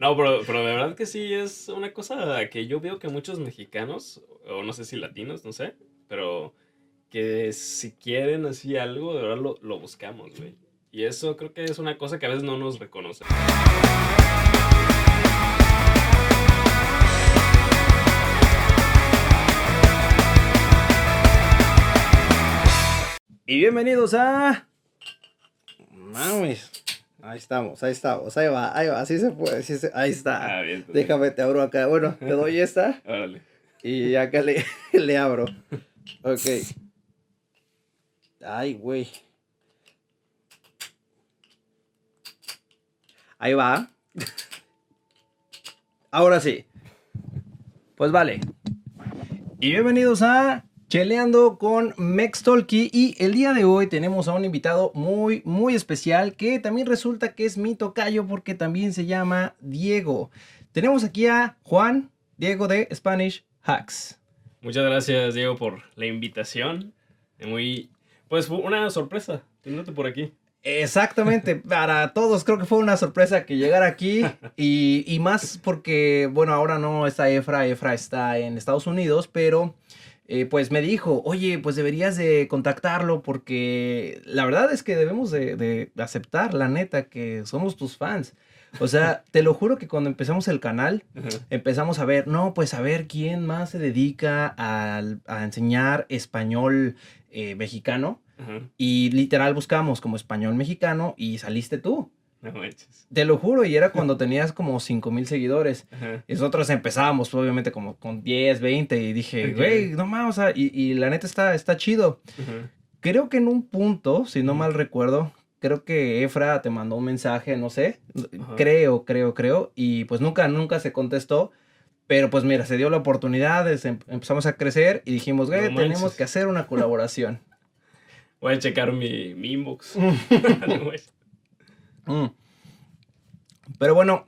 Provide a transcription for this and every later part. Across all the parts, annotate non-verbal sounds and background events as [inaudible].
No, pero, pero de verdad que sí es una cosa que yo veo que muchos mexicanos, o no sé si latinos, no sé, pero que si quieren así algo, de verdad lo, lo buscamos, güey. Y eso creo que es una cosa que a veces no nos reconoce. Y bienvenidos a. Mames. Ahí estamos, ahí estamos, ahí va, ahí va, así se puede, así se- ahí está. Ah, bien. Déjame, te abro acá. Bueno, te doy esta Órale. y acá le, [laughs] le abro. Ok. Ay, güey. Ahí va. Ahora sí. Pues vale. Y bienvenidos a Cheleando con Mextolki. Y el día de hoy tenemos a un invitado muy, muy especial que también resulta que es mi tocayo porque también se llama Diego. Tenemos aquí a Juan Diego de Spanish Hacks. Muchas gracias, Diego, por la invitación. Muy. Pues fue una sorpresa tenerte por aquí. Exactamente, para todos creo que fue una sorpresa que llegara aquí y, y más porque, bueno, ahora no está Efra, Efra está en Estados Unidos, pero eh, pues me dijo, oye, pues deberías de contactarlo porque la verdad es que debemos de, de aceptar, la neta, que somos tus fans. O sea, te lo juro que cuando empezamos el canal, empezamos a ver, no, pues a ver quién más se dedica al- a, enseñar español eh, mexicano. Y literal buscamos como español mexicano y saliste tú. [laughs] No manches. Te lo juro, y era cuando tenías como 5 mil seguidores. Ajá. Y nosotros empezábamos, obviamente, como con 10, 20. Y dije, güey, no mames, o sea, y, y la neta está, está chido. Ajá. Creo que en un punto, si no mal recuerdo, creo que Efra te mandó un mensaje, no sé. Ajá. Creo, creo, creo. Y pues nunca, nunca se contestó. Pero pues mira, se dio la oportunidad, em- empezamos a crecer y dijimos, güey, No tenemos que hacer una colaboración. [laughs] Voy a checar mi, mi inbox. [laughs] Mm. Pero bueno,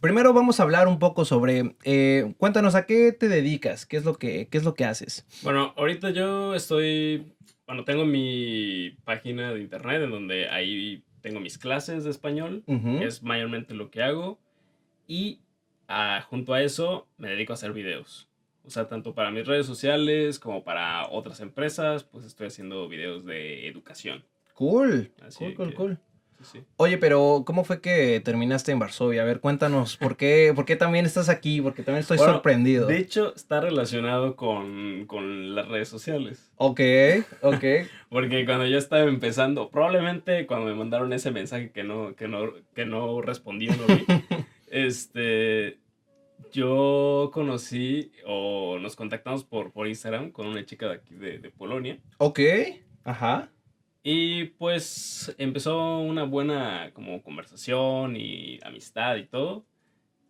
primero vamos a hablar un poco sobre, eh, cuéntanos a qué te dedicas, qué es lo que, qué es lo que haces. bueno, ahorita yo estoy. Bueno, tengo mi página de internet en donde ahí tengo mis clases de español. Ujú. Es mayormente lo que hago. Y ah, junto a eso me dedico a hacer videos. O sea, tanto para mis redes sociales como para otras empresas, pues estoy haciendo videos de educación. Cool, Así cool, cool, que- cool. Sí. Oye, pero ¿cómo fue que terminaste en Varsovia? A ver, cuéntanos, ¿por qué, por qué también estás aquí? Porque también estoy Bueno, sorprendido. De hecho, está relacionado con, con las redes sociales. Ok, ok. [laughs] Porque cuando yo estaba empezando, probablemente cuando me mandaron ese mensaje que no, que no, que no respondí no vi, [laughs] este, yo conocí o nos contactamos por, por Instagram con una chica de aquí de, de Polonia. ok, ajá. Y pues empezó una buena como conversación y amistad y todo.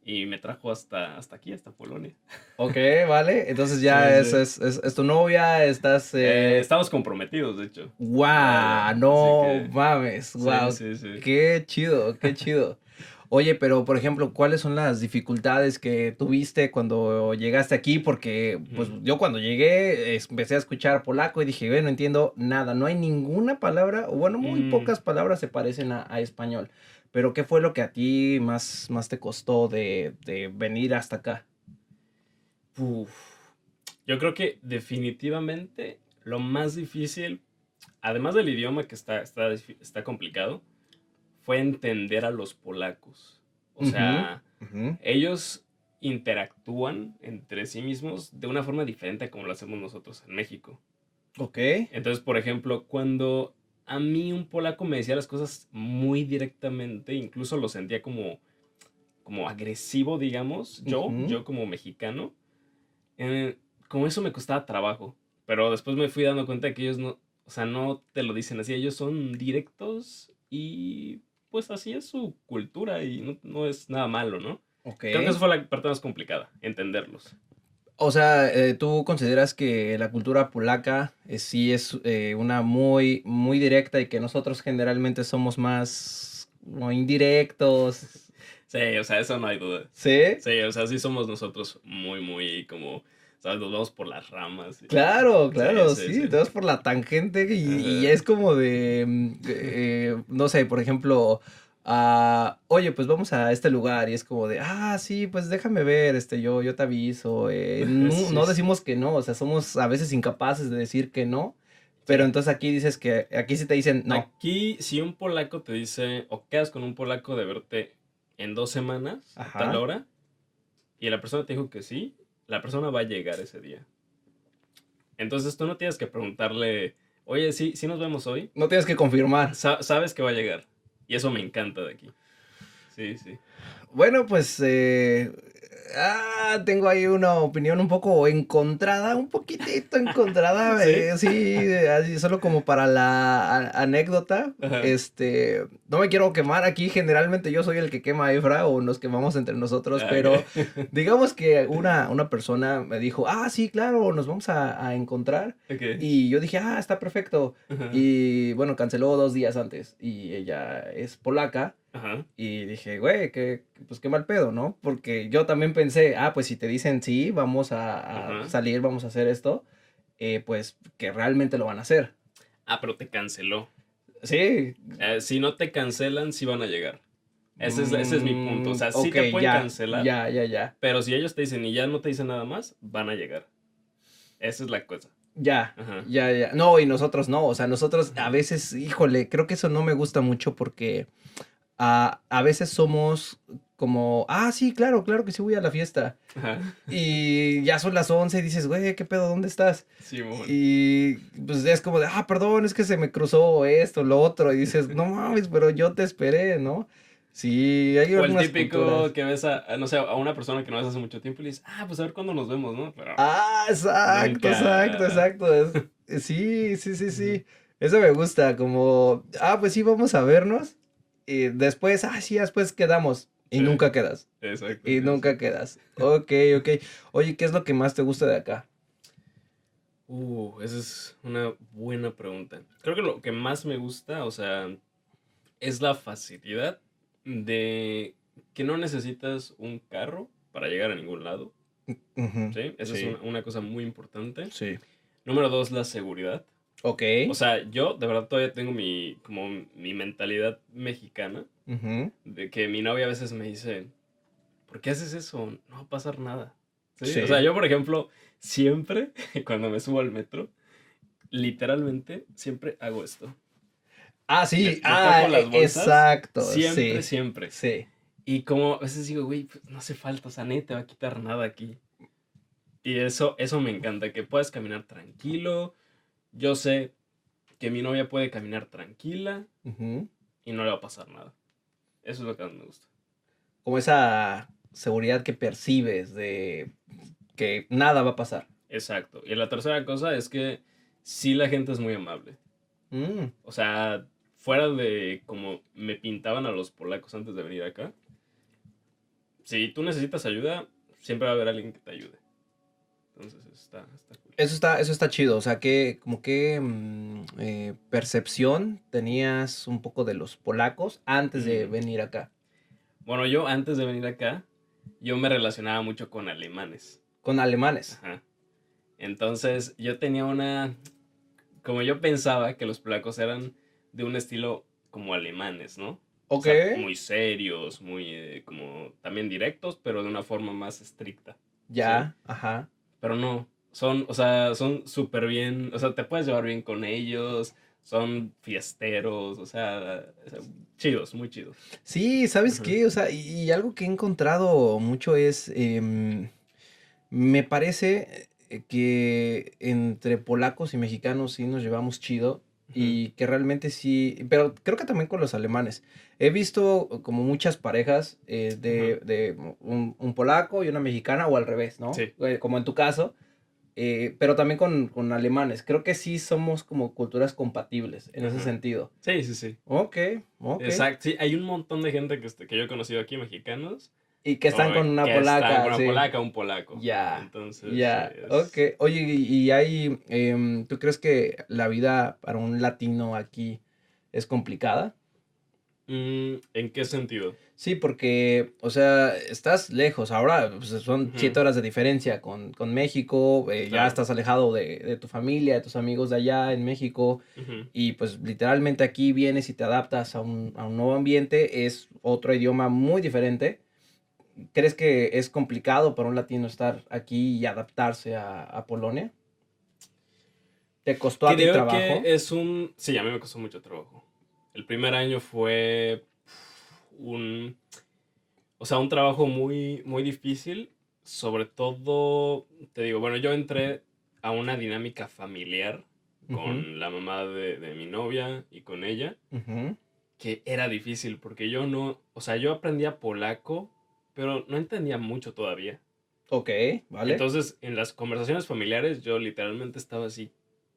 Y me trajo hasta, hasta aquí, hasta Polonia. Ok, vale. Entonces ya Sí, es, sí. Es, es- es tu novia, estás... Eh, Eh... estamos comprometidos, de hecho. ¡Guau! Así No que- mames, wow. sí. Qué chido, qué chido. Oye, pero por ejemplo, ¿cuáles son las dificultades que tuviste cuando llegaste aquí? Porque pues yo cuando llegué empecé a escuchar polaco y dije, güey, no entiendo nada, no hay ninguna palabra, o bueno, muy Mm. pocas palabras se parecen a, a español. Pero ¿qué fue lo que a ti más, más te costó de, de venir hasta acá? Uf. Yo creo que definitivamente lo más difícil, además del idioma que está, está, está complicado, fue entender a los polacos. O sea, ellos interactúan entre sí mismos de una forma diferente a como lo hacemos nosotros en México. Ok. Entonces, por ejemplo, cuando a mí un polaco me decía las cosas muy directamente, incluso lo sentía como, como agresivo, digamos, yo, yo como mexicano, eh, como eso me costaba trabajo. Pero después me fui dando cuenta de que ellos no, o sea, no te lo dicen así, ellos son directos y pues así es su cultura y no, no es nada malo, ¿no? Creo que eso fue la parte más complicada, entenderlos. O sea, eh, ¿tú consideras que la cultura polaca eh, sí es eh, una muy, muy directa y que nosotros generalmente somos más como indirectos? Sí, o sea, eso no hay duda. ¿Sí? Sí, o sea, sí somos nosotros muy, muy como, ¿sabes? Nos vamos por las ramas. y- Claro, claro, Sí, sí, sí, te vas por la tangente y, y es como de, eh, no sé, por ejemplo, a, oye, pues vamos a este lugar y es como de, ah, sí, pues déjame ver, este, yo, yo te aviso. eh, [laughs] no, Sí, no decimos que no, o sea, somos a veces incapaces de decir que no, pero entonces aquí dices que, aquí sí te dicen no. Aquí, si un polaco te dice, o quedas con un polaco de verte en dos semanas, a tal hora, y la persona te dijo que sí, la persona va a llegar ese día. Entonces tú no tienes que preguntarle, oye, sí, sí nos vemos hoy. No tienes que confirmar. Sa- sabes que va a llegar. Y eso me encanta de aquí. Sí, sí. Bueno, pues eh, ah, tengo ahí una opinión un poco encontrada, un poquitito encontrada, [laughs] ¿Sí? eh, sí, así solo como para la anécdota. Ajá. Este, no me quiero quemar aquí, generalmente yo soy el que quema a Efra o nos quemamos entre nosotros, Ah, pero [laughs] digamos que una, una persona me dijo, ah, sí, claro, nos vamos a, a encontrar. Y yo dije, ah, está perfecto. Ajá. Y bueno, canceló dos días antes y ella es polaca. Ajá. Y dije, güey, que, pues qué mal pedo, ¿no? Porque yo también pensé, ah, pues si te dicen sí, vamos a, a salir, vamos a hacer esto, eh, pues que realmente lo van a hacer. Ah, pero te canceló. Sí. Eh, si no te cancelan, sí van a llegar. Ese es, ese es mi punto. O sea, sí Mm, te pueden ya, cancelar. Ya, ya, ya. Pero si ellos te dicen y ya no te dicen nada más, van a llegar. Esa es la cosa. Ya, Ajá. ya, ya. No, y nosotros no. O sea, nosotros a veces, híjole, creo que eso no me gusta mucho porque ah, a veces somos como, ah, sí, claro, claro que sí voy a la fiesta. Ajá. Y ya son las 11 y dices, güey, ¿qué pedo? ¿Dónde estás? Sí, bueno. Y pues es como de, ah, perdón, es que se me cruzó esto, lo otro. Y dices, no mames, pero yo te esperé, ¿no? Sí, hay O el típico culturas. que ves a, a, no sé, a una persona que no ves hace mucho tiempo y le dices, ah, pues a ver cuándo nos vemos, ¿no? Pero, Ah, exacto, Nunca. exacto, exacto. Es- sí, sí, sí, sí. Eso me gusta, como, ah, pues sí, vamos a vernos. Y después, ah, sí, después quedamos. Y Sí. nunca quedas. exacto. Y nunca quedas. Ok, ok. Oye, ¿qué es lo que más te gusta de acá? Uh, esa es una buena pregunta. Creo que lo que más me gusta, o sea, es la facilidad de que no necesitas un carro para llegar a ningún lado. ¿Sí? Esa Sí. es una, una cosa muy importante. Sí. Número dos, la seguridad. Ok. O sea, yo de verdad todavía tengo mi, como mi mentalidad mexicana, de que mi novia a veces me dice, ¿por qué haces eso? No va a pasar nada. ¿Sí? Sí. O sea, yo, por ejemplo, siempre, [laughs] cuando me subo al metro, literalmente, siempre hago esto. Ah, sí. me Ah, pongo las bolsas, exacto. Siempre, sí. siempre. Sí. Y como a veces digo, güey, pues, no hace falta, o sea, nadie te va a quitar nada aquí. Y eso, eso me encanta, que puedas caminar tranquilo. Yo sé que mi novia puede caminar tranquila y no le va a pasar nada. Eso es lo que más me gusta. Como esa seguridad que percibes de que nada va a pasar. Exacto. Y la tercera cosa es que sí la gente es muy amable. Mm, O sea, fuera de como me pintaban a los polacos antes de venir acá, si tú necesitas ayuda, siempre va a haber alguien que te ayude. Entonces está, está cool. Eso está, eso está chido. O sea, que como que mm, eh, percepción tenías un poco de los polacos antes de Mm. venir acá. Bueno, yo antes de venir acá, yo me relacionaba mucho con alemanes. Con alemanes. Ajá. Entonces, yo tenía una. Como yo pensaba que los polacos eran de un estilo como alemanes, ¿no? O Ok. sea, muy serios, muy eh, como también directos, pero de una forma más estricta. ya, ajá. Pero no, son, o sea, son súper bien, o sea, te puedes llevar bien con ellos, son fiesteros, o sea, chidos, muy chidos. Sí, ¿sabes qué? O sea, y, y algo que he encontrado mucho es, em, me parece eh, que entre polacos y mexicanos sí nos llevamos chido y que realmente sí, pero creo que también con los alemanes. He visto como muchas parejas eh, de, Ujú. de un, un polaco y una mexicana o al revés, ¿no? Sí. Eh, Como en tu caso. eh, pero también con, con alemanes. Creo que sí somos como culturas compatibles en ese Ajá. sentido. Sí, sí, sí. Ok, ok. Exacto, sí, hay un montón de gente que, este- que yo he conocido aquí, mexicanos. Y que están o con una que polaca. están con una sí. polaca, un polaco. Ya, Entonces, Ya, sí, es- ok. Oye, y, y hay, em, ¿tú crees que la vida para un latino aquí es complicada? Mm, ¿En qué sentido? Sí, porque, o sea, estás lejos. Ahora pues, son Ujú. siete horas de diferencia con, con México. eh, Ya estás alejado de, de tu familia, de tus amigos de allá en México. Y pues literalmente aquí vienes y te adaptas a un, a un nuevo ambiente. Es otro idioma muy diferente. ¿Crees que es complicado para un latino estar aquí y adaptarse a, a Polonia? ¿Te costó a ti trabajo? que es un... Sí, a mí me costó mucho trabajo. El primer año fue un... O sea, un trabajo muy, muy difícil. Sobre todo, te digo, bueno, yo entré a una dinámica familiar con la mamá de, de mi novia y con ella, ujú. que era difícil porque yo no... O sea, yo aprendía polaco, pero no entendía mucho todavía. Ok, vale. Entonces, en las conversaciones familiares, yo literalmente estaba así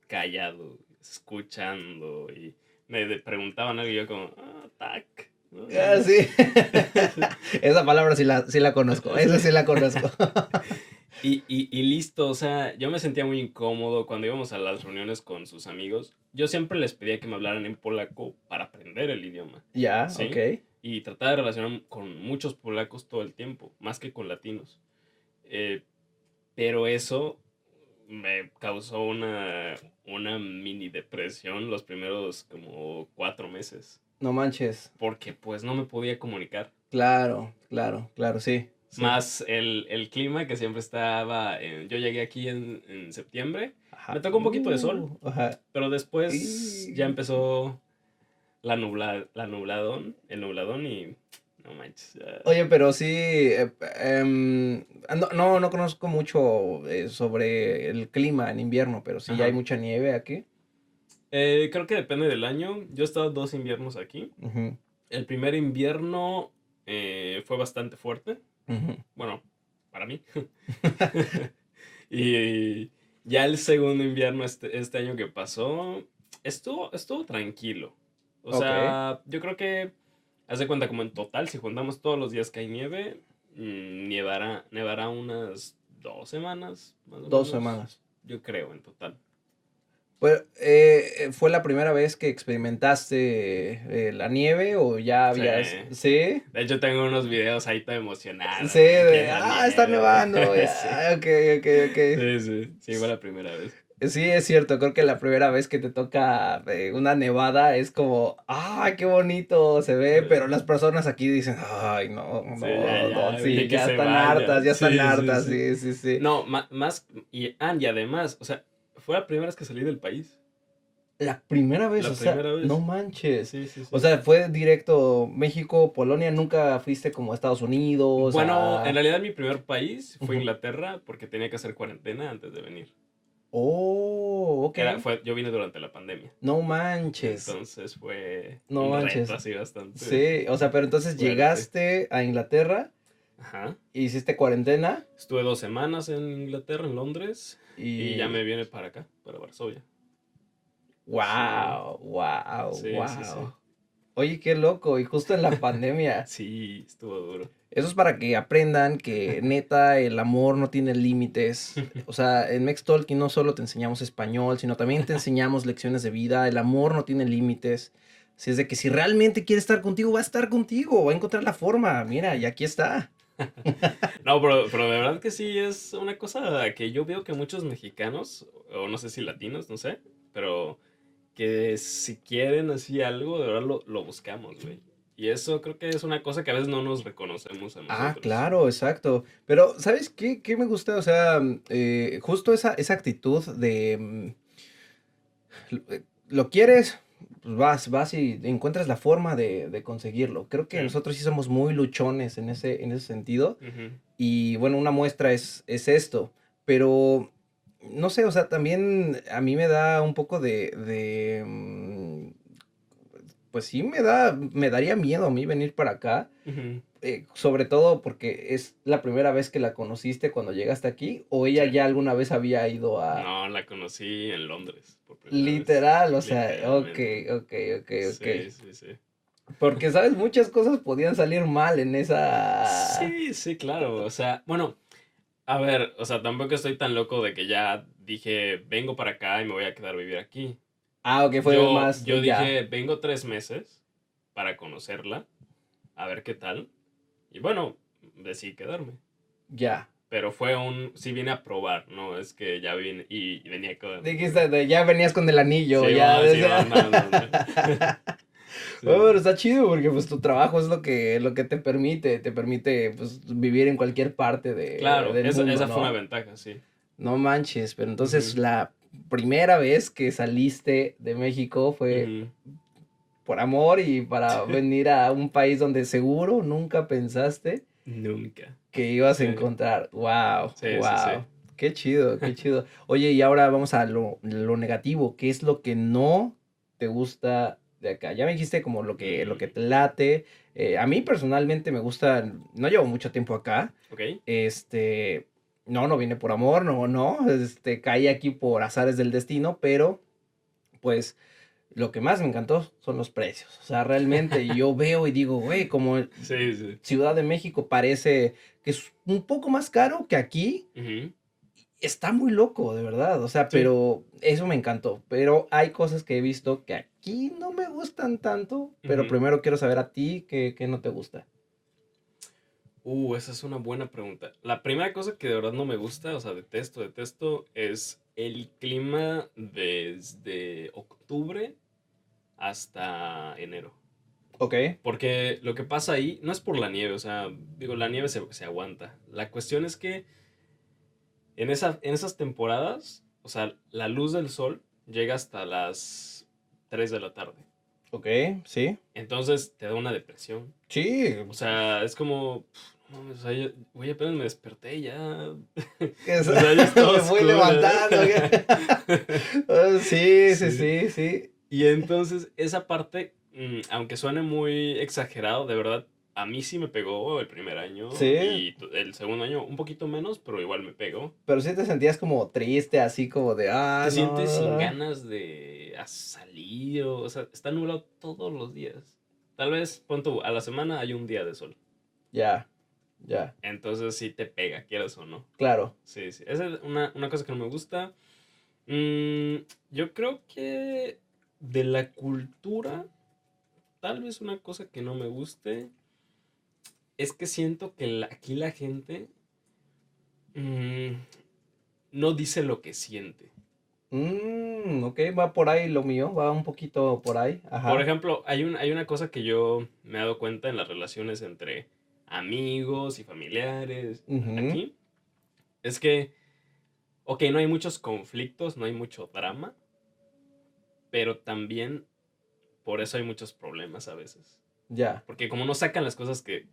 callado, escuchando y me preguntaban algo y yo como, ah, tac. ¿no? Ah, sí. [laughs] Esa palabra sí la, sí la conozco. Esa sí la conozco. [laughs] Y, y, y listo, o sea, yo me sentía muy incómodo cuando íbamos a las reuniones con sus amigos. Yo siempre les pedía que me hablaran en polaco para aprender el idioma ya, Sí. ok. y trataba de relacionarme con muchos polacos todo el tiempo, más que con latinos. Eh, pero eso me causó una, una mini depresión los primeros como cuatro meses, No manches. porque pues no me podía comunicar. Claro, claro, claro, sí. sí. Más el, el clima que siempre estaba, en- yo llegué aquí en, en septiembre, Ajá. me tocó un poquito de sol. Uh, ajá. pero después Y- ya empezó la, nubla, la nubladón, el nubladón y no manches. Oye, pero sí, eh, em, no, no, no conozco mucho eh, sobre el clima en invierno, pero sí Ajá. hay mucha nieve aquí. Eh, creo que depende del año. Yo he estado dos inviernos aquí. El primer invierno fue bastante fuerte. Bueno, para mí. [laughs] y ya el segundo invierno, este, este año que pasó, estuvo, estuvo tranquilo. O sea, yo creo que, haz de cuenta, como en total, si juntamos todos los días que hay nieve, mm, nevará, nevará unas dos semanas. más o Dos menos, semanas. Yo creo, en total. Pues, eh, ¿fue la primera vez que experimentaste eh, la nieve o ya habías... Sí. De hecho, tengo unos videos ahí todo emocionados. Sí, de, ah, está nieve". nevando. [laughs] sí. Ok, ok, ok. sí, sí, sí, fue la primera vez. Sí, es cierto, creo que la primera vez que te toca eh, una nevada es como, ¡ay, qué bonito se ve! Sí. Pero las personas aquí dicen, ¡ay, no, no, Sí, ya, ya, no, sí, ya están vaya". hartas, ya están Sí, hartas, sí. sí, sí. No, más, y, ah, y además, o sea, fue la primera vez que salí del país. La primera vez, La o sea, vez. no manches. Sí, sí, sí. O sea, fue directo México, Polonia, nunca fuiste como a Estados Unidos. bueno, a- en realidad mi primer país fue. Inglaterra porque tenía que hacer cuarentena antes de venir. Oh, ok. Era- fue, yo vine durante la pandemia. No manches. Entonces fue No un manches. reto así bastante. Sí, o sea, pero entonces Fuerte. llegaste a Inglaterra, Ajá. hiciste cuarentena Estuve dos semanas en Inglaterra, en Londres, y... y ya me viene para acá, para Varsovia. Wow, wow, Sí, wow. sí. Oye, qué loco, y justo en la [laughs] pandemia. Sí, estuvo duro. Eso es para que aprendan que neta el amor no tiene límites. O sea, en Mex Talking no solo te enseñamos español, sino también te enseñamos [laughs] lecciones de vida. El amor no tiene límites. Si es de que si realmente quiere estar contigo, va a estar contigo, va a encontrar la forma. Mira, y aquí está. [laughs] No, pero, pero de verdad que sí es una cosa que yo veo que muchos mexicanos, o no sé si latinos, no sé, pero que si quieren así algo, de verdad lo, lo buscamos, güey. Y eso creo que es una cosa que a veces no nos reconocemos a nosotros. Ah, claro, exacto. Pero, ¿sabes qué, qué me gusta? O sea, eh, justo esa, esa actitud de... mm, lo- eh, Lo quieres, pues vas, vas y encuentras la forma de, de conseguirlo. Creo que Sí. nosotros sí somos muy luchones en ese, en ese sentido. Y bueno, una muestra es, es esto. Pero, no sé, o sea, también a mí me da un poco de... de mm, pues sí, me da, me daría miedo a mí venir para acá. Eh, sobre todo porque es la primera vez que la conociste cuando llegaste aquí o ella Sí. ya alguna vez había ido a... No, la conocí en Londres. por primera vez. Literal, o sea, ok, ok, ok, ok. Sí, sí, sí. Porque, ¿sabes? Muchas cosas podían salir mal en esa... Sí, sí, claro. O sea, bueno, a ver, o sea, tampoco estoy tan loco de que ya dije, vengo para acá y me voy a quedar a vivir aquí. Ah, ok, fue yo, más... Yo ya. dije, vengo tres meses para conocerla, a ver qué tal. Y bueno, decidí quedarme. Ya. Pero fue un, sí vine a probar, ¿no? Es que ya vine y venía con... Dijiste, ya venías con el anillo, Sí, ya. sí, va, no, no, no. Sí. Bueno, [laughs] pero está chido porque pues tu trabajo es lo que, lo que te permite, te permite pues vivir en cualquier parte de, Claro, del esa, mundo, esa ¿no? fue una ventaja, sí. No manches, pero entonces Ujú. la primera vez que saliste de México fue. Por amor y para [laughs] venir a un país donde seguro nunca pensaste Nunca. que ibas a encontrar. Wow, Sí, sí, wow. sí. Qué chido, qué chido. Oye, y ahora vamos a lo, lo negativo. ¿Qué es lo que no te gusta de acá? Ya me dijiste como lo que, lo que te late. Eh, a mí personalmente me gusta, no llevo mucho tiempo acá. ¿Ok? Este, no, no vine por amor, no, no. Este, caí aquí por azares del destino, pero pues lo que más me encantó son los precios. O sea, realmente [laughs] yo veo y digo, güey, como Sí, sí. Ciudad de México parece que es un poco más caro que aquí. Ujú. Está muy loco, de verdad. O sea, Sí. pero eso me encantó. Pero hay cosas que he visto que aquí no me gustan tanto. Pero Ujú. primero quiero saber a ti qué, qué no te gusta. Uh, esa es una buena pregunta. La primera cosa que de verdad no me gusta, o sea, detesto, detesto, es el clima desde octubre hasta enero. Ok. Porque lo que pasa ahí no es por la nieve, o sea, digo, la nieve se, se aguanta. La cuestión es que en, esa, en esas temporadas, o sea, la luz del sol llega hasta las 3 de la tarde. Ok, sí. Entonces te da una depresión. Sí. O sea, es como, o sea, yo- güey, apenas me desperté ya. O sea, ya me voy levantando. [laughs] Ah, sí, sí, sí, Sí. sí. Y entonces esa parte, mm, aunque suene muy exagerado, de verdad, a mí sí me pegó el primer año. Sí. Y el segundo año un poquito menos, pero igual me pegó. Pero sí te sentías como triste, así como de, ah, Te no, sientes sin no". ganas de salir, o, o sea, está nublado todos los días. Tal vez, pon tú, a la semana hay un día de sol. Ya, ya, Entonces sí te pega, quieras o no. claro. Sí, sí. Esa es una, una cosa que no me gusta. Mm, yo creo que de la cultura, tal vez una cosa que no me guste es que siento que la- aquí la gente mm, no dice lo que siente. Mm, ok, va por ahí lo mío, va un poquito por ahí. Ajá. Por ejemplo, hay, un, hay una cosa que yo me he dado cuenta en las relaciones entre amigos y familiares Ujú. aquí. Es que, ok, no hay muchos conflictos, no hay mucho drama, pero también por eso hay muchos problemas a veces. Ya. Porque como no sacan las cosas que,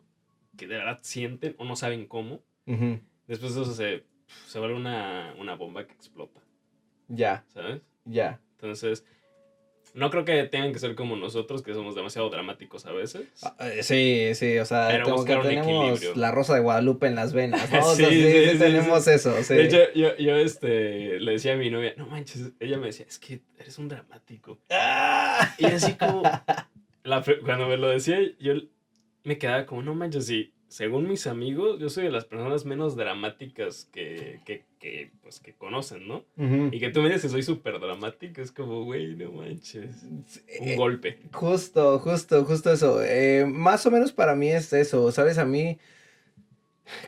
que de verdad sienten o no saben cómo, después de eso se, se vuelve una, una bomba que explota, Ya, ¿sabes? ya. Entonces, no creo que tengan que ser como nosotros, que somos demasiado dramáticos a veces. Ah, eh, Sí, sí, o sea, como que tenemos equilibrio. la rosa de Guadalupe en las venas, ¿no? [laughs] O sea, Sí, sí, tenemos eso, sí. De hecho, yo, yo este, le decía a mi novia, no manches, ella me decía, es que eres un dramático. ¡Ah! Y así como, la cuando me lo decía, yo me quedaba como, no manches, sí, según mis amigos, yo soy de las personas menos dramáticas que, que, que, pues, que conocen, ¿no? Y que tú me dices que soy súper dramático, es como, güey, no manches. Un Eh, golpe. Justo, justo, justo eso. Eh, más o menos para mí es eso, ¿sabes? A mí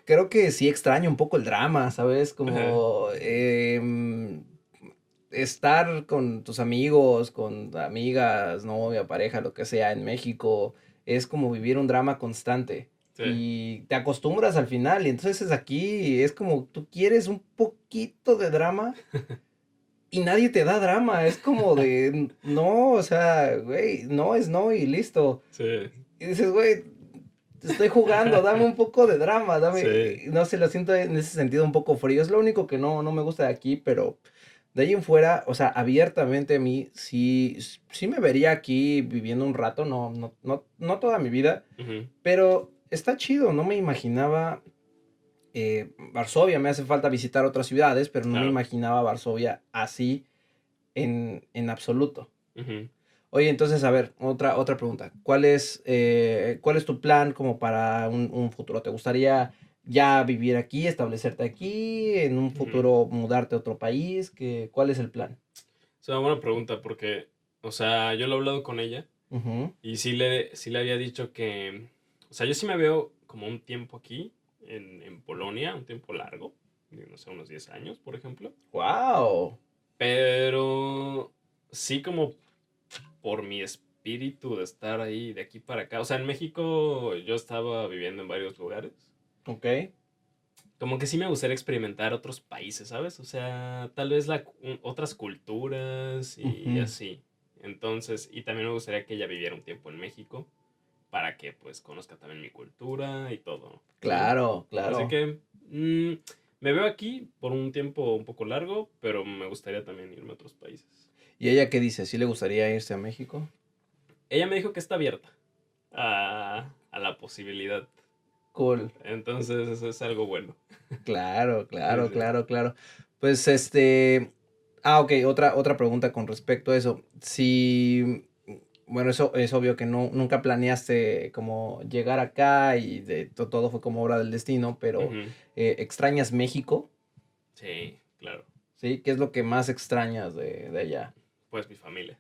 creo que sí extraño un poco el drama, ¿sabes? Como em, estar con tus amigos, con amigas, novia, pareja, lo que sea en México, es como vivir un drama constante. Sí. Y te acostumbras al final, y entonces aquí es como tú quieres un poquito de drama [laughs] y nadie te da drama, es como de [laughs] no, o sea, güey, no es no y listo. Sí. Y dices, güey, estoy jugando, dame un poco de drama, dame, Sí. no sé, lo siento en ese sentido un poco frío, es lo único que no, no me gusta de aquí, pero de ahí en fuera, o sea, abiertamente a mí sí, sí me vería aquí viviendo un rato, no, no, no, no toda mi vida. Ujú. Pero está chido, no me imaginaba eh, Varsovia, me hace falta visitar otras ciudades, pero no me imaginaba Varsovia así en, en absoluto. Oye, entonces, a ver, otra, otra pregunta. ¿Cuál es, eh, ¿Cuál es tu plan como para un, un futuro? ¿Te gustaría ya vivir aquí, establecerte aquí, en un futuro mudarte a otro país? ¿Qué, ¿Cuál es el plan? Es una buena pregunta porque, o sea, yo lo he hablado con ella. Y sí le, sí le había dicho que, o sea, yo sí me veo como un tiempo aquí, en, en Polonia, un tiempo largo, no sé, unos 10 años, por ejemplo. Wow. Pero sí como por mi espíritu de estar ahí de aquí para acá. O sea, en México yo estaba viviendo en varios lugares. Ok. Como que sí me gustaría experimentar otros países, ¿sabes? O sea, tal vez la, otras culturas y así. Entonces, y también me gustaría que ella viviera un tiempo en México para que pues conozca también mi cultura y todo. Claro, claro. Así que mm, me veo aquí por un tiempo un poco largo, pero me gustaría también irme a otros países. ¿Y ella qué dice? ¿Sí le gustaría irse a México? Ella me dijo que está abierta a, a la posibilidad. Cool. Entonces, eso es algo bueno. Claro, claro, sí. claro, claro. Pues este. Ah, ok, otra, otra pregunta con respecto a eso. Si. Bueno, eso es obvio que no, nunca planeaste como llegar acá y de, to- todo fue como obra del destino, pero eh, ¿extrañas México? Sí, claro. ¿Sí? ¿Qué es lo que más extrañas de, de allá? Pues mi familia.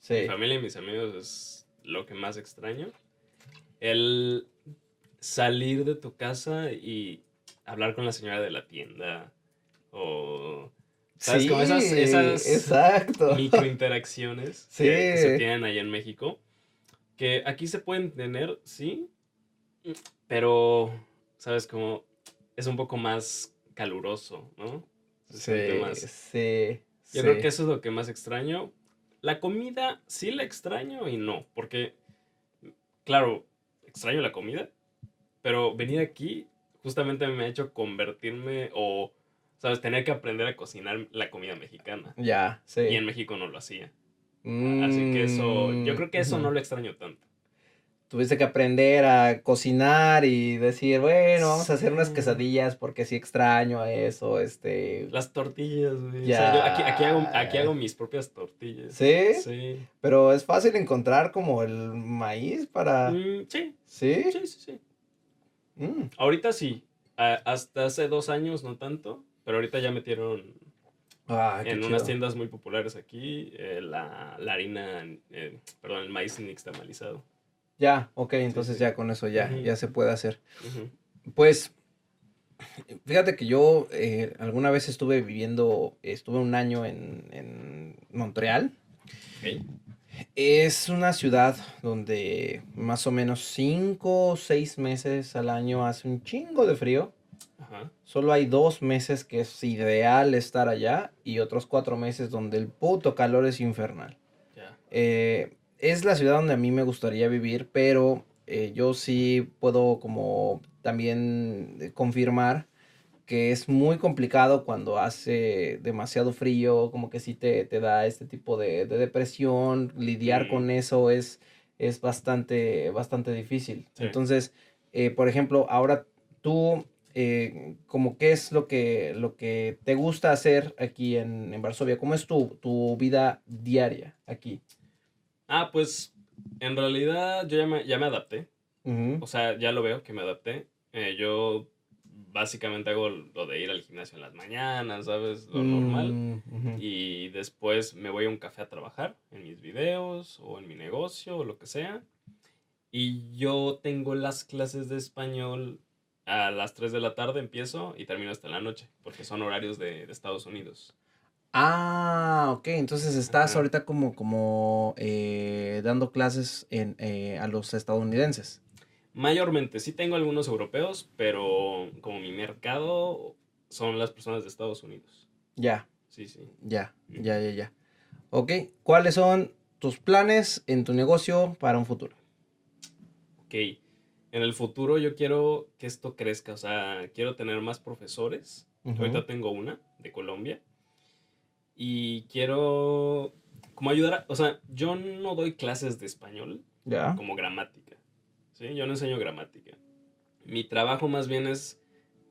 Sí. Mi familia y mis amigos es lo que más extraño. El salir de tu casa y hablar con la señora de la tienda o ¿Sabes? Como esas- Sí, esas exacto. microinteracciones Sí. [laughs] que, que se tienen allá en México. Que aquí se pueden tener, sí, pero, ¿sabes? Como es un poco más caluroso, ¿no? Se Sí, más. sí, Yo creo sí. que eso es lo que más extraño. La comida sí la extraño y no, porque, claro, extraño la comida, pero venir aquí justamente me ha hecho convertirme o, ¿sabes? Tener que aprender a cocinar la comida mexicana. Ya, sí. Y en México no lo hacía. Así que eso, yo creo que eso Mm, no lo extraño tanto. Tuviste que aprender a cocinar y decir, bueno, vamos a hacer unas quesadillas porque sí extraño eso, este... Las tortillas, güey. O sea, yo aquí, aquí hago, aquí Ya. hago mis propias tortillas. ¿Sí? Sí. Pero es fácil encontrar como el maíz para... Mm, sí, ¿Sí? sí, sí, sí. Mm, Ahorita sí. A- hasta hace dos años no tanto, pero ahorita ya metieron Ah, en chido. unas tiendas muy populares aquí eh, la, la harina, eh, perdón, el maíz nixtamalizado. Ya, ok, entonces sí. ya con eso ya, ya se puede hacer. Pues, fíjate que yo eh, alguna vez estuve viviendo, estuve un año en, en Montreal. Es una ciudad donde más o menos cinco o seis meses al año hace un chingo de frío. Ajá. Solo hay dos meses que es ideal estar allá y otros cuatro meses donde el puto calor es infernal. Eh, es la ciudad donde a mí me gustaría vivir, pero eh, yo sí puedo como también eh, confirmar que es muy complicado cuando hace demasiado frío, como que sí te, te da este tipo de, de depresión, lidiar Mm. con eso es, es bastante, bastante difícil. Sí. Entonces, eh, por ejemplo, ahora tú, eh, como qué es lo que, lo que te gusta hacer aquí en, en Varsovia, ¿cómo es tu, tu vida diaria aquí? Ah, pues en realidad yo ya me, ya me adapté. O sea, ya lo veo que me adapté. Eh, yo básicamente hago lo de ir al gimnasio en las mañanas, ¿sabes? Lo normal. Mm. Y después me voy a un café a trabajar en mis videos o en mi negocio o lo que sea. Y yo tengo las clases de español a las 3 de la tarde, empiezo y termino hasta la noche, porque son horarios de, de Estados Unidos. Ah, ok, entonces estás Ajá. ahorita como, como eh, dando clases en, eh, a los estadounidenses. Mayormente, sí tengo algunos europeos, pero como mi mercado son las personas de Estados Unidos. Ya, Sí, sí. ya, ya, ya, ya. Ok, ¿cuáles son tus planes en tu negocio para un futuro? Ok, en el futuro yo quiero que esto crezca, o sea, quiero tener más profesores. Ahorita tengo una de Colombia. Y quiero como ayudar, a- o sea, yo no doy clases de español Ya. como gramática. ¿sí? Yo no enseño gramática. Mi trabajo más bien es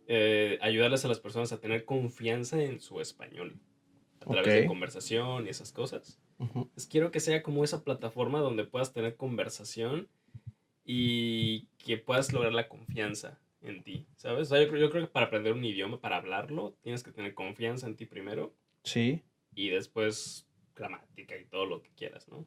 eh, ayudarles a las personas a tener confianza en su español. A través de conversación y esas cosas. Ujú. Pues quiero que sea como esa plataforma donde puedas tener conversación y que puedas lograr la confianza en ti, ¿sabes? O sea, yo, creo, yo creo que para aprender un idioma, para hablarlo, tienes que tener confianza en ti primero Sí. y después gramática y todo lo que quieras, ¿no?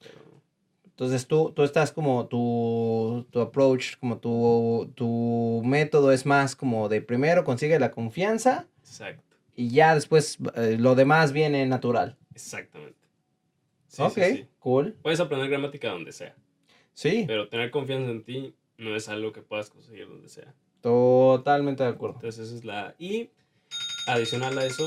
Pero, Entonces tú, tú estás como tu, tu approach, como tu, tu método es más como de primero consigue la confianza. Exacto. Y ya después eh, lo demás viene natural. Exactamente. ok, cool. Puedes aprender gramática donde sea. Sí. Pero tener confianza en ti no es algo que puedas conseguir donde sea. Totalmente de acuerdo. Entonces esa es la... Y adicional a eso...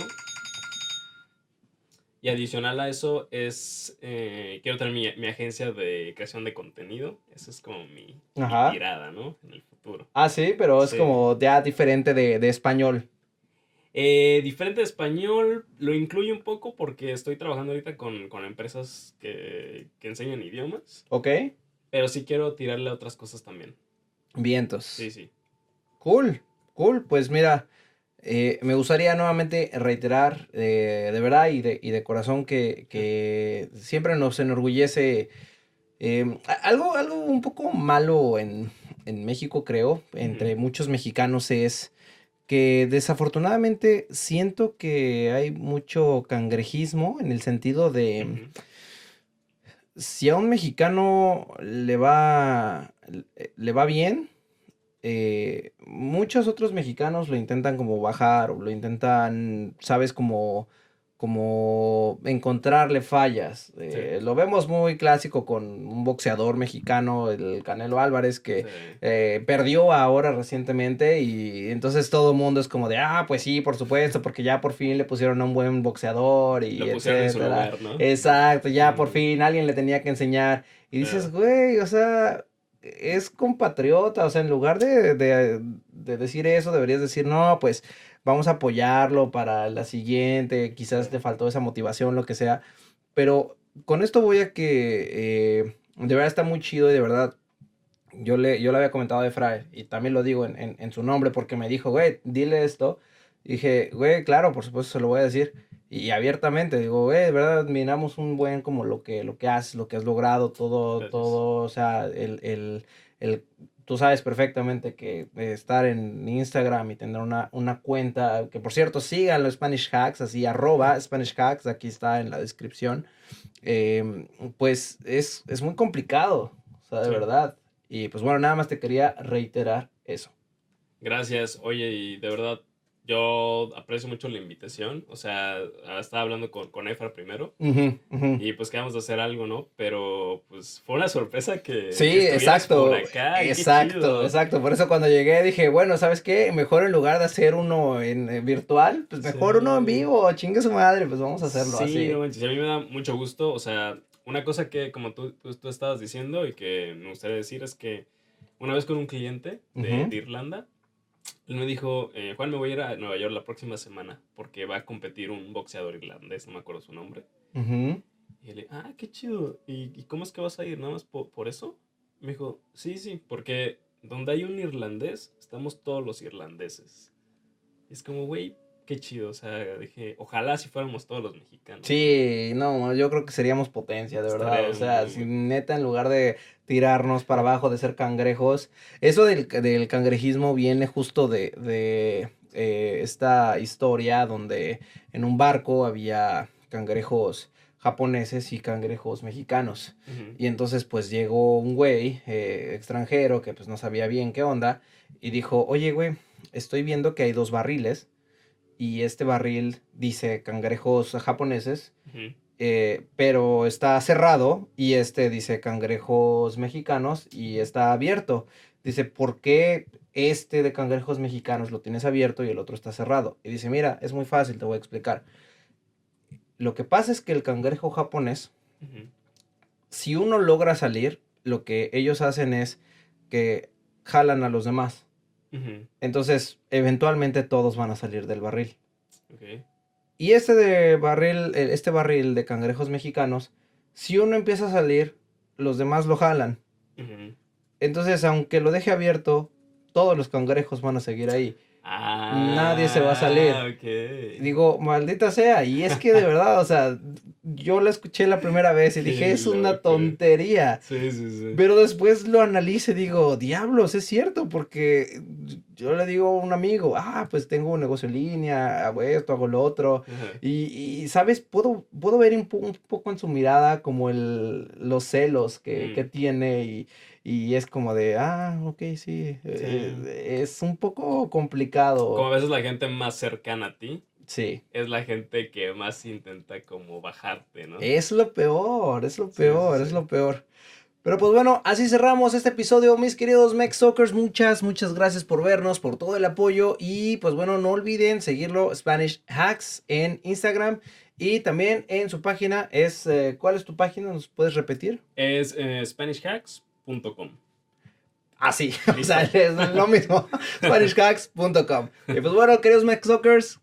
Y adicional a eso es... Eh, quiero tener mi, mi, agencia de creación de contenido. Esa es como mi, mi tirada, ¿no? En el futuro. Ah, sí, pero es como ya diferente de, de español. Eh, diferente de español, lo incluye un poco porque estoy trabajando ahorita con, con empresas que, que, enseñan idiomas. Ok. Pero sí quiero tirarle a otras cosas también. Vientos. Sí, sí. Cool, cool. Pues mira, eh, me gustaría nuevamente reiterar eh, de verdad y de, y de corazón que, que, siempre nos enorgullece eh, algo, algo un poco malo en, en México, creo, entre muchos mexicanos es que desafortunadamente siento que hay mucho cangrejismo en el sentido de si a un mexicano le va le va bien eh, muchos otros mexicanos lo intentan como bajar o lo intentan sabes como como encontrarle fallas. Eh, lo vemos muy clásico con un boxeador mexicano, el Canelo Álvarez, que eh, perdió ahora recientemente y entonces todo el mundo es como de, ah, pues sí, por supuesto, porque ya por fin le pusieron a un buen boxeador y etcétera. Exacto, ya por fin alguien le tenía que enseñar. Y dices, güey, o sea, es compatriota, o sea, en lugar de, de, de decir eso, deberías decir, no, pues vamos a apoyarlo para la siguiente, quizás te faltó esa motivación, lo que sea. Pero con esto voy a que eh, de verdad está muy chido y de verdad yo le, yo le había comentado a Efraín y también lo digo en, en, su nombre porque me dijo, güey, dile esto. dije, güey, claro, por supuesto se lo voy a decir. Y abiertamente digo, güey, de verdad admiramos un buen como lo que, lo que has, lo que has logrado, todo, todo, o sea, el, el, el tú sabes perfectamente que estar en Instagram y tener una, una cuenta, que por cierto, sigan los Spanish Hacks, así arroba Spanish Hacks, aquí está en la descripción, em, pues es, es, muy complicado, o sea, de verdad. Y pues bueno, nada más te quería reiterar eso. Gracias, oye, y de verdad yo aprecio mucho la invitación. O sea, estaba hablando con, con Efra primero. Y pues quedamos de hacer algo, ¿no? Pero pues fue una sorpresa que. Sí, exacto. exacto, exacto. Por eso cuando llegué dije, bueno, ¿sabes qué? Mejor en lugar de hacer uno en, virtual, pues mejor uno en vivo. Chingue su madre, pues vamos a hacerlo sí, así. Sí, a mí me da mucho gusto. O sea, una cosa que, como tú, tú, estabas diciendo y que me gustaría decir es que una vez con un cliente de, de Irlanda él me dijo, eh, Juan, me voy a ir a Nueva York la próxima semana porque va a competir un boxeador irlandés, no me acuerdo su nombre. Y él, ah, qué chido. ¿Y, cómo es que vas a ir? ¿Nada más por, eso? Me dijo, sí, sí, porque donde hay un irlandés, estamos todos los irlandeses. Y es como, güey, qué chido. O sea, dije, ojalá si fuéramos todos los mexicanos. Sí, no, yo creo que seríamos potencia, de verdad. O sea, si neta, en lugar de tirarnos para abajo, de ser cangrejos, eso del, del cangrejismo viene justo de, de eh, esta historia donde en un barco había cangrejos japoneses y cangrejos mexicanos. Y entonces pues llegó un güey eh, extranjero que pues no sabía bien qué onda y dijo, oye güey, estoy viendo que hay dos barriles y este barril dice cangrejos japoneses, eh, pero está cerrado y este dice cangrejos mexicanos y está abierto. Dice, ¿por qué este de cangrejos mexicanos lo tienes abierto y el otro está cerrado? Y dice, mira, es muy fácil, te voy a explicar. Lo que pasa es que el cangrejo japonés, si uno logra salir, lo que ellos hacen es que jalan a los demás. Entonces, eventualmente todos van a salir del barril. Y este de barril, este barril de cangrejos mexicanos, si uno empieza a salir, los demás lo jalan. Entonces, aunque lo deje abierto, todos los cangrejos van a seguir ahí. Nadie se va a salir. Ah, Digo, maldita sea. Y es que de [laughs] verdad, o sea, yo la escuché la primera vez y dije, es una tontería. Sí, sí, sí. Pero después lo analice y digo, diablos, es cierto, porque yo le digo a un amigo, ah, pues tengo un negocio en línea, hago esto, hago lo otro. Y, y, ¿sabes? Puedo, puedo ver un poco en su mirada como el, los celos que, Mm. que tiene y, y es como de, ah, ok, sí, eh, es un poco complicado. Como a veces la gente más cercana a ti Sí. es la gente que más intenta como bajarte, ¿no? Es lo peor, es lo peor, sí, es lo peor. Pero pues bueno, así cerramos este episodio, mis queridos Mexokers. Muchas, muchas gracias por vernos, por todo el apoyo. Y pues bueno, no olviden seguirlo, Spanish Hacks, en Instagram. Y también en su página es, eh, ¿cuál es tu página? ¿Nos puedes repetir? Es eh, SpanishHacks.com. Ah, sí, [laughs] o sea, es lo mismo, [laughs] SpanishHacks.com. Y pues bueno, queridos Mexokers,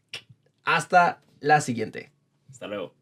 hasta la siguiente. Hasta luego.